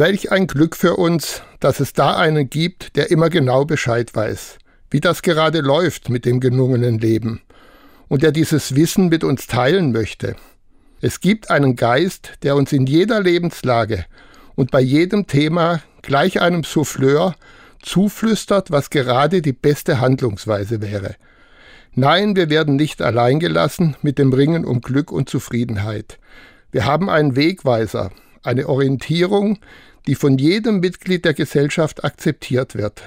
Welch ein Glück für uns, dass es da einen gibt, der immer genau Bescheid weiß, wie das gerade läuft mit dem gelungenen Leben und der dieses Wissen mit uns teilen möchte. Es gibt einen Geist, der uns in jeder Lebenslage und bei jedem Thema gleich einem Souffleur zuflüstert, was gerade die beste Handlungsweise wäre. Nein, wir werden nicht allein gelassen mit dem Ringen um Glück und Zufriedenheit. Wir haben einen Wegweiser, eine Orientierung, die von jedem Mitglied der Gesellschaft akzeptiert wird.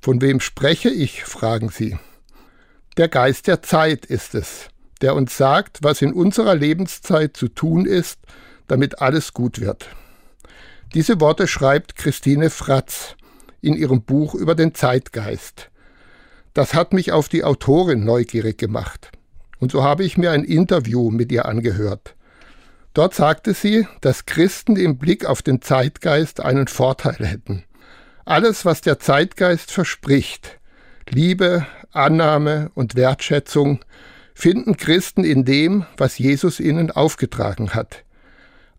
Von wem spreche ich, fragen Sie. Der Geist der Zeit ist es, der uns sagt, was in unserer Lebenszeit zu tun ist, damit alles gut wird. Diese Worte schreibt Christine Fratz in ihrem Buch über den Zeitgeist. Das hat mich auf die Autorin neugierig gemacht. Und so habe ich mir ein Interview mit ihr angehört. Dort sagte sie, dass Christen im Blick auf den Zeitgeist einen Vorteil hätten. Alles, was der Zeitgeist verspricht, Liebe, Annahme und Wertschätzung, finden Christen in dem, was Jesus ihnen aufgetragen hat.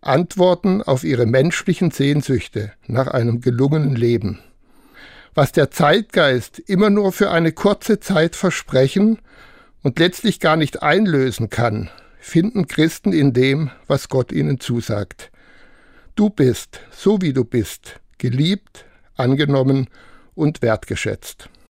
Antworten auf ihre menschlichen Sehnsüchte nach einem gelungenen Leben. Was der Zeitgeist immer nur für eine kurze Zeit versprechen und letztlich gar nicht einlösen kann, finden Christen in dem, was Gott ihnen zusagt. Du bist, so wie du bist, geliebt, angenommen und wertgeschätzt.